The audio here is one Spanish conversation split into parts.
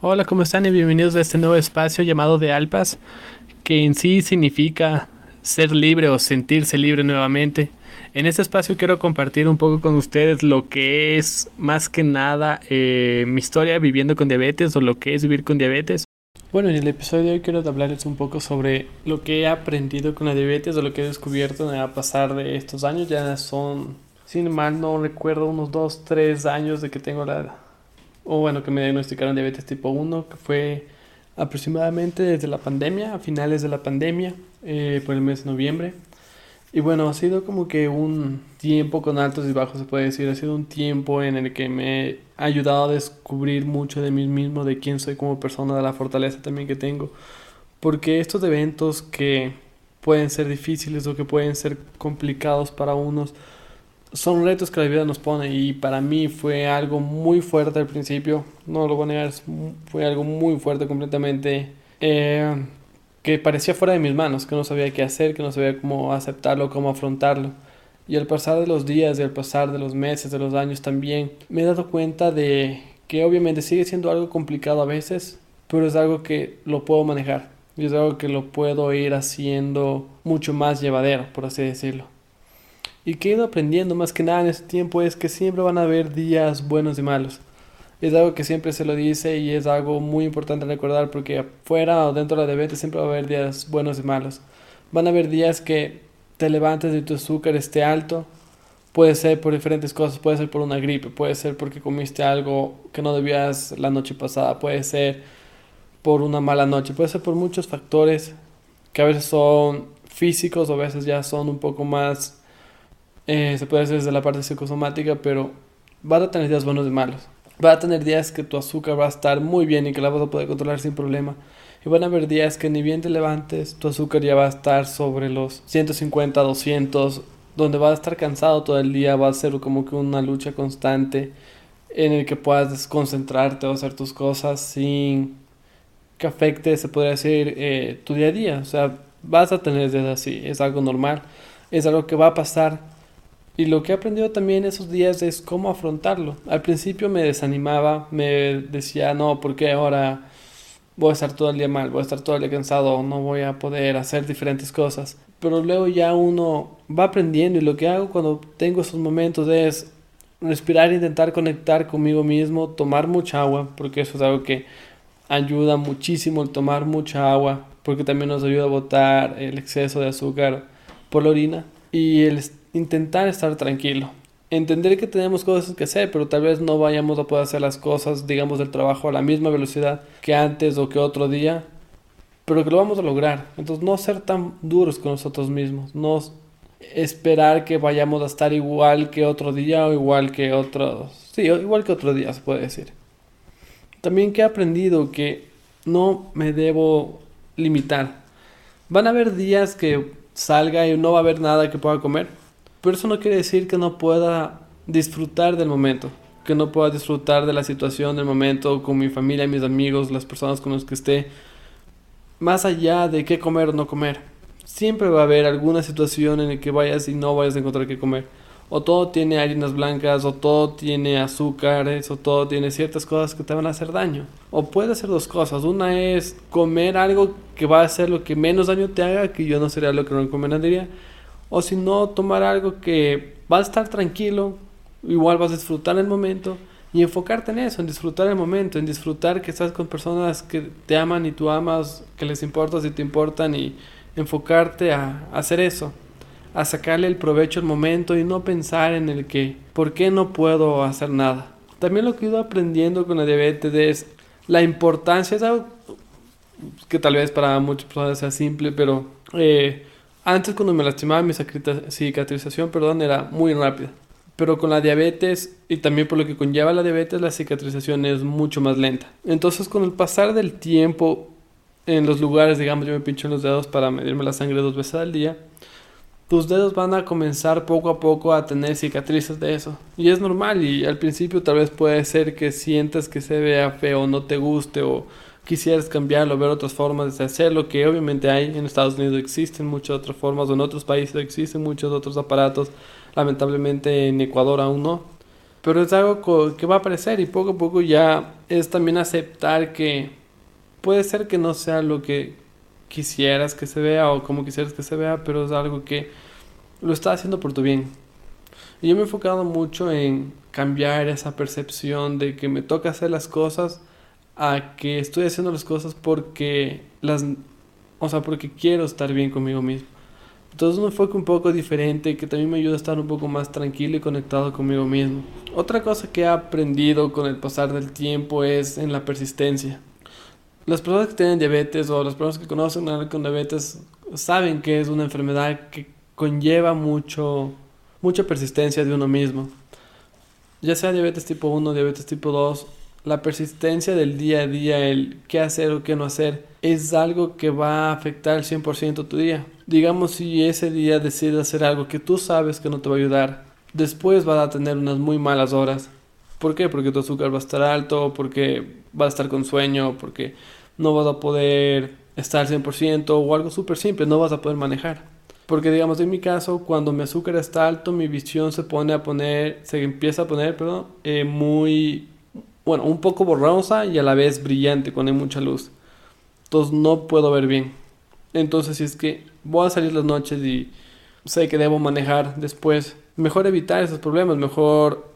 Hola, ¿cómo están? Y bienvenidos a este nuevo espacio llamado de Alpas, que en sí significa ser libre o sentirse libre nuevamente. En este espacio quiero compartir un poco con ustedes lo que es más que nada eh, mi historia viviendo con diabetes o lo que es vivir con diabetes. Bueno, en el episodio de hoy quiero hablarles un poco sobre lo que he aprendido con la diabetes o lo que he descubierto a pasar de estos años. Ya son, sin mal no recuerdo, unos 2, 3 años de que tengo la, o bueno, que me diagnosticaron diabetes tipo 1, que fue aproximadamente desde la pandemia, a finales de la pandemia, eh, por el mes de noviembre. Y bueno, ha sido como que un tiempo con altos y bajos, se puede decir. Ha sido un tiempo en el que me he ayudado a descubrir mucho de mí mismo, de quién soy como persona, de la fortaleza también que tengo. Porque estos eventos que pueden ser difíciles o que pueden ser complicados para unos, son retos que la vida nos pone y para mí fue algo muy fuerte al principio, no lo voy a negar, fue algo muy fuerte completamente, eh, que parecía fuera de mis manos, que no sabía qué hacer, que no sabía cómo aceptarlo, cómo afrontarlo. Y al pasar de los días y al pasar de los meses, de los años también, me he dado cuenta de que obviamente sigue siendo algo complicado a veces, pero es algo que lo puedo manejar y es algo que lo puedo ir haciendo mucho más llevadero, por así decirlo. Y que he ido aprendiendo más que nada en este tiempo es que siempre van a haber días buenos y malos. Es algo que siempre se lo dice y es algo muy importante recordar porque afuera o dentro de la diabetes siempre va a haber días buenos y malos. Van a haber días que te levantes y tu azúcar esté alto. Puede ser por diferentes cosas, puede ser por una gripe, puede ser porque comiste algo que no debías la noche pasada, puede ser por una mala noche, puede ser por muchos factores que a veces son físicos o a veces ya son un poco más eh, se puede hacer desde la parte psicosomática, pero va a tener días buenos y malos. Va a tener días que tu azúcar va a estar muy bien y que la vas a poder controlar sin problema. Y van a haber días que ni bien te levantes, tu azúcar ya va a estar sobre los 150, 200, donde vas a estar cansado todo el día, va a ser como que una lucha constante en el que puedas concentrarte o hacer tus cosas sin que afecte, se podría decir, eh, tu día a día. O sea, vas a tener días así, es algo normal, es algo que va a pasar y lo que he aprendido también esos días es cómo afrontarlo. Al principio me desanimaba, me decía, no, porque ahora voy a estar todo el día mal, voy a estar todo el día cansado, no voy a poder hacer diferentes cosas. Pero luego ya uno va aprendiendo y lo que hago cuando tengo esos momentos es respirar, intentar conectar conmigo mismo, tomar mucha agua, porque eso es algo que ayuda muchísimo el tomar mucha agua, porque también nos ayuda a botar el exceso de azúcar por la orina y el intentar estar tranquilo. Entender que tenemos cosas que hacer, pero tal vez no vayamos a poder hacer las cosas, digamos, del trabajo a la misma velocidad que antes o que otro día, pero que lo vamos a lograr. Entonces, no ser tan duros con nosotros mismos, no esperar que vayamos a estar igual que otro día o igual que otros, sí, igual que otro día, se puede decir. También que he aprendido que no me debo limitar. Van a haber días que salga y no va a haber nada que pueda comer pero eso no quiere decir que no pueda disfrutar del momento, que no pueda disfrutar de la situación, del momento, con mi familia, mis amigos, las personas con las que esté, más allá de qué comer o no comer. Siempre va a haber alguna situación en la que vayas y no vayas a encontrar qué comer. O todo tiene harinas blancas, o todo tiene azúcares, o todo tiene ciertas cosas que te van a hacer daño. O puede hacer dos cosas. Una es comer algo que va a hacer lo que menos daño te haga, que yo no sería lo que no recomendaría o si no, tomar algo que va a estar tranquilo, igual vas a disfrutar el momento y enfocarte en eso, en disfrutar el momento, en disfrutar que estás con personas que te aman y tú amas, que les importas y te importan y enfocarte a, hacer eso, a sacarle el provecho al momento y no pensar en el que, ¿por qué no puedo hacer nada? También lo que he ido aprendiendo con la diabetes es la importancia, es algo que tal vez para muchas personas sea simple, pero eh, antes cuando me lastimaba mi cicatrización, perdón, era muy rápida. Pero con la diabetes y también por lo que conlleva la diabetes, la cicatrización es mucho más lenta. Entonces con el pasar del tiempo en los lugares, digamos, yo me pincho en los dedos para medirme la sangre dos veces al día, tus dedos van a comenzar poco a poco a tener cicatrices de eso. Y es normal y al principio tal vez puede ser que sientas que se vea feo, no te guste o quisieras cambiarlo, ver otras formas de hacerlo, que obviamente hay en Estados Unidos existen muchas otras formas, o en otros países existen muchos otros aparatos, lamentablemente en Ecuador aún no. Pero es algo que va a aparecer y poco a poco ya es también aceptar que puede ser que no sea lo que quisieras que se vea o como quisieras que se vea, pero es algo que lo está haciendo por tu bien. Y yo me he enfocado mucho en cambiar esa percepción de que me toca hacer las cosas a que estoy haciendo las cosas porque las o sea, porque quiero estar bien conmigo mismo. Entonces un enfoque un poco diferente que también me ayuda a estar un poco más tranquilo y conectado conmigo mismo. Otra cosa que he aprendido con el pasar del tiempo es en la persistencia. Las personas que tienen diabetes o las personas que conocen a alguien con diabetes saben que es una enfermedad que conlleva mucho, mucha persistencia de uno mismo. Ya sea diabetes tipo 1, diabetes tipo 2, la persistencia del día a día, el qué hacer o qué no hacer, es algo que va a afectar el 100% tu día. Digamos si ese día decides hacer algo que tú sabes que no te va a ayudar, después vas a tener unas muy malas horas. ¿Por qué? Porque tu azúcar va a estar alto, porque vas a estar con sueño, porque no vas a poder estar al 100% o algo súper simple, no vas a poder manejar. Porque digamos en mi caso, cuando mi azúcar está alto, mi visión se pone a poner, se empieza a poner, perdón, eh, muy bueno, un poco borrosa y a la vez brillante cuando hay mucha luz. Entonces no puedo ver bien. Entonces si es que voy a salir las noches y sé que debo manejar después, mejor evitar esos problemas, mejor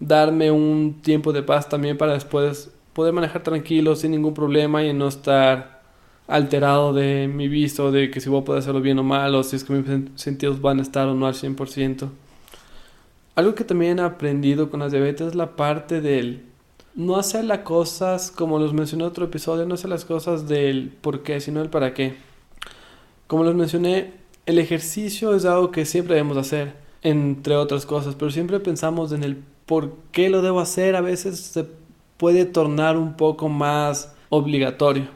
darme un tiempo de paz también para después poder manejar tranquilo sin ningún problema y no estar alterado de mi visto, de que si voy a poder hacerlo bien o mal, o si es que mis sentidos van a estar o no al 100%. Algo que también he aprendido con las diabetes es la parte del no hacer las cosas, como los mencioné en otro episodio, no hacer las cosas del por qué, sino el para qué. Como les mencioné, el ejercicio es algo que siempre debemos hacer, entre otras cosas, pero siempre pensamos en el por qué lo debo hacer, a veces se puede tornar un poco más obligatorio.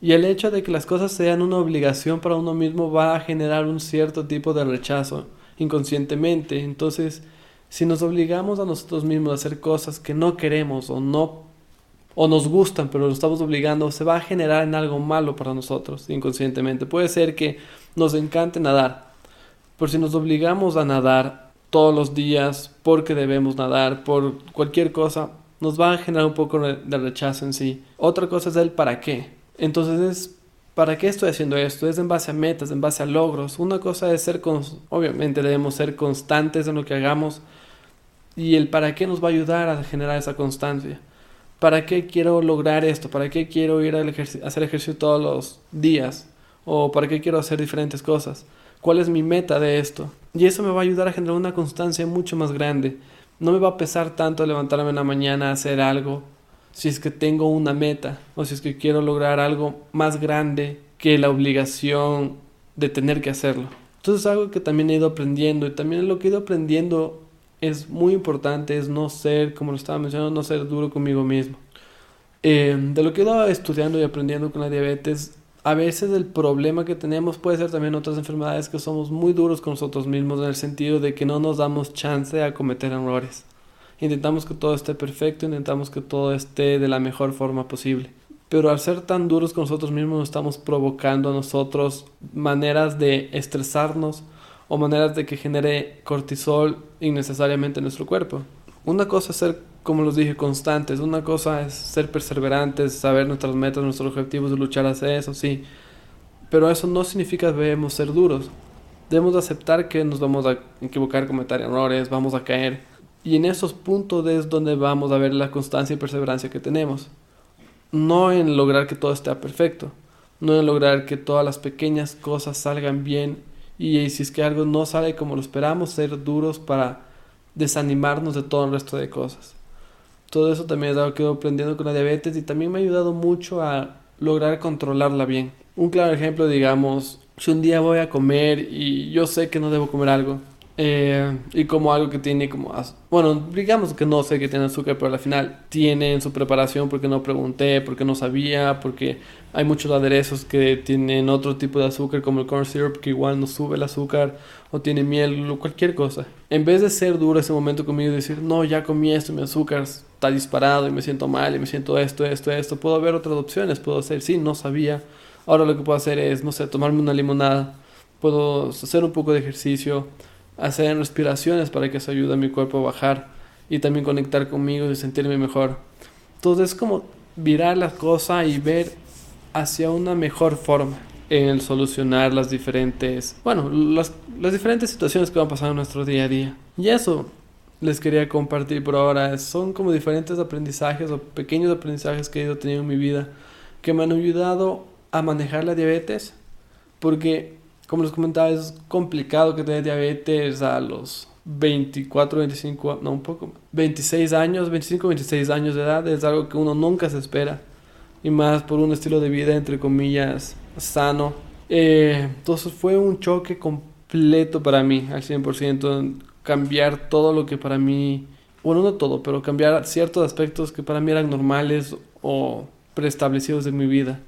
Y el hecho de que las cosas sean una obligación para uno mismo va a generar un cierto tipo de rechazo inconscientemente. Entonces, si nos obligamos a nosotros mismos a hacer cosas que no queremos o no o nos gustan, pero lo estamos obligando, se va a generar en algo malo para nosotros inconscientemente. Puede ser que nos encante nadar, pero si nos obligamos a nadar todos los días porque debemos nadar, por cualquier cosa, nos va a generar un poco de rechazo en sí. Otra cosa es el para qué. Entonces es ¿Para qué estoy haciendo esto? Es en base a metas, en base a logros. Una cosa es ser, obviamente debemos ser constantes en lo que hagamos, y el para qué nos va a ayudar a generar esa constancia. ¿Para qué quiero lograr esto? ¿Para qué quiero ir a hacer ejercicio todos los días? ¿O para qué quiero hacer diferentes cosas? ¿Cuál es mi meta de esto? Y eso me va a ayudar a generar una constancia mucho más grande. No me va a pesar tanto levantarme en la mañana a hacer algo si es que tengo una meta o si es que quiero lograr algo más grande que la obligación de tener que hacerlo. Entonces es algo que también he ido aprendiendo y también lo que he ido aprendiendo es muy importante es no ser, como lo estaba mencionando, no ser duro conmigo mismo. Eh, de lo que he ido estudiando y aprendiendo con la diabetes, a veces el problema que tenemos puede ser también otras enfermedades que somos muy duros con nosotros mismos en el sentido de que no nos damos chance a cometer errores. Intentamos que todo esté perfecto, intentamos que todo esté de la mejor forma posible. Pero al ser tan duros con nosotros mismos, estamos provocando a nosotros maneras de estresarnos, o maneras de que genere cortisol innecesariamente en nuestro cuerpo. Una cosa es ser, como los dije, constantes, una cosa es ser perseverantes, saber nuestras metas, nuestros objetivos luchar hacia eso, sí. Pero eso no significa que debemos ser duros. Debemos aceptar que nos vamos a equivocar, cometer errores, vamos a caer. Y en esos puntos es donde vamos a ver la constancia y perseverancia que tenemos. No en lograr que todo esté perfecto, no en lograr que todas las pequeñas cosas salgan bien y si es que algo no sale como lo esperamos, ser duros para desanimarnos de todo el resto de cosas. Todo eso también es algo que he aprendiendo con la diabetes y también me ha ayudado mucho a lograr controlarla bien. Un claro ejemplo, digamos, si un día voy a comer y yo sé que no debo comer algo, eh, y como algo que tiene como... Bueno, digamos que no sé que tiene azúcar, pero al final tiene en su preparación porque no pregunté, porque no sabía, porque hay muchos aderezos que tienen otro tipo de azúcar como el corn syrup que igual no sube el azúcar o tiene miel o cualquier cosa. En vez de ser duro ese momento conmigo y decir, no, ya comí esto, mi azúcar está disparado y me siento mal y me siento esto, esto, esto, puedo ver otras opciones, puedo hacer, sí, no sabía. Ahora lo que puedo hacer es, no sé, tomarme una limonada, puedo hacer un poco de ejercicio hacer respiraciones para que eso ayude a mi cuerpo a bajar y también conectar conmigo y sentirme mejor. Entonces es como virar la cosa y ver hacia una mejor forma en solucionar las diferentes, bueno, las, las diferentes situaciones que van pasando en nuestro día a día. Y eso les quería compartir por ahora. Son como diferentes aprendizajes o pequeños aprendizajes que he ido teniendo en mi vida que me han ayudado a manejar la diabetes. Porque, como les comentaba, es complicado que tener diabetes a los 24, 25, no un poco, 26 años, 25, 26 años de edad. Es algo que uno nunca se espera. Y más por un estilo de vida, entre comillas, sano. Eh, entonces fue un choque completo para mí, al 100% cambiar todo lo que para mí, bueno, no todo, pero cambiar ciertos aspectos que para mí eran normales o preestablecidos de mi vida,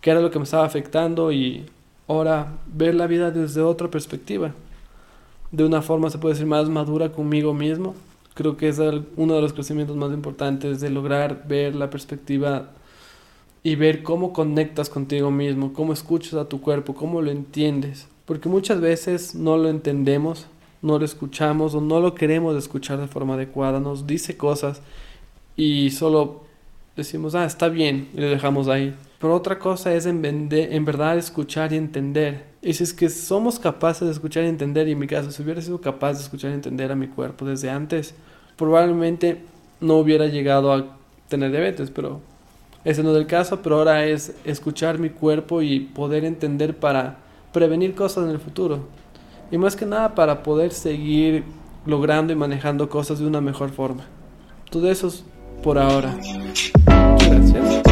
que era lo que me estaba afectando y ahora ver la vida desde otra perspectiva, de una forma se puede decir más madura conmigo mismo. Creo que es uno de los crecimientos más importantes de lograr ver la perspectiva y ver cómo conectas contigo mismo, cómo escuchas a tu cuerpo, cómo lo entiendes. Porque muchas veces no lo entendemos no lo escuchamos o no lo queremos escuchar de forma adecuada, nos dice cosas y solo decimos, ah, está bien, y lo dejamos ahí. Pero otra cosa es en, en verdad escuchar y entender. Y si es que somos capaces de escuchar y entender, y en mi caso, si hubiera sido capaz de escuchar y entender a mi cuerpo desde antes, probablemente no hubiera llegado a tener diabetes, pero ese no es el caso, pero ahora es escuchar mi cuerpo y poder entender para prevenir cosas en el futuro y más que nada para poder seguir logrando y manejando cosas de una mejor forma. Todo eso es por ahora. Gracias.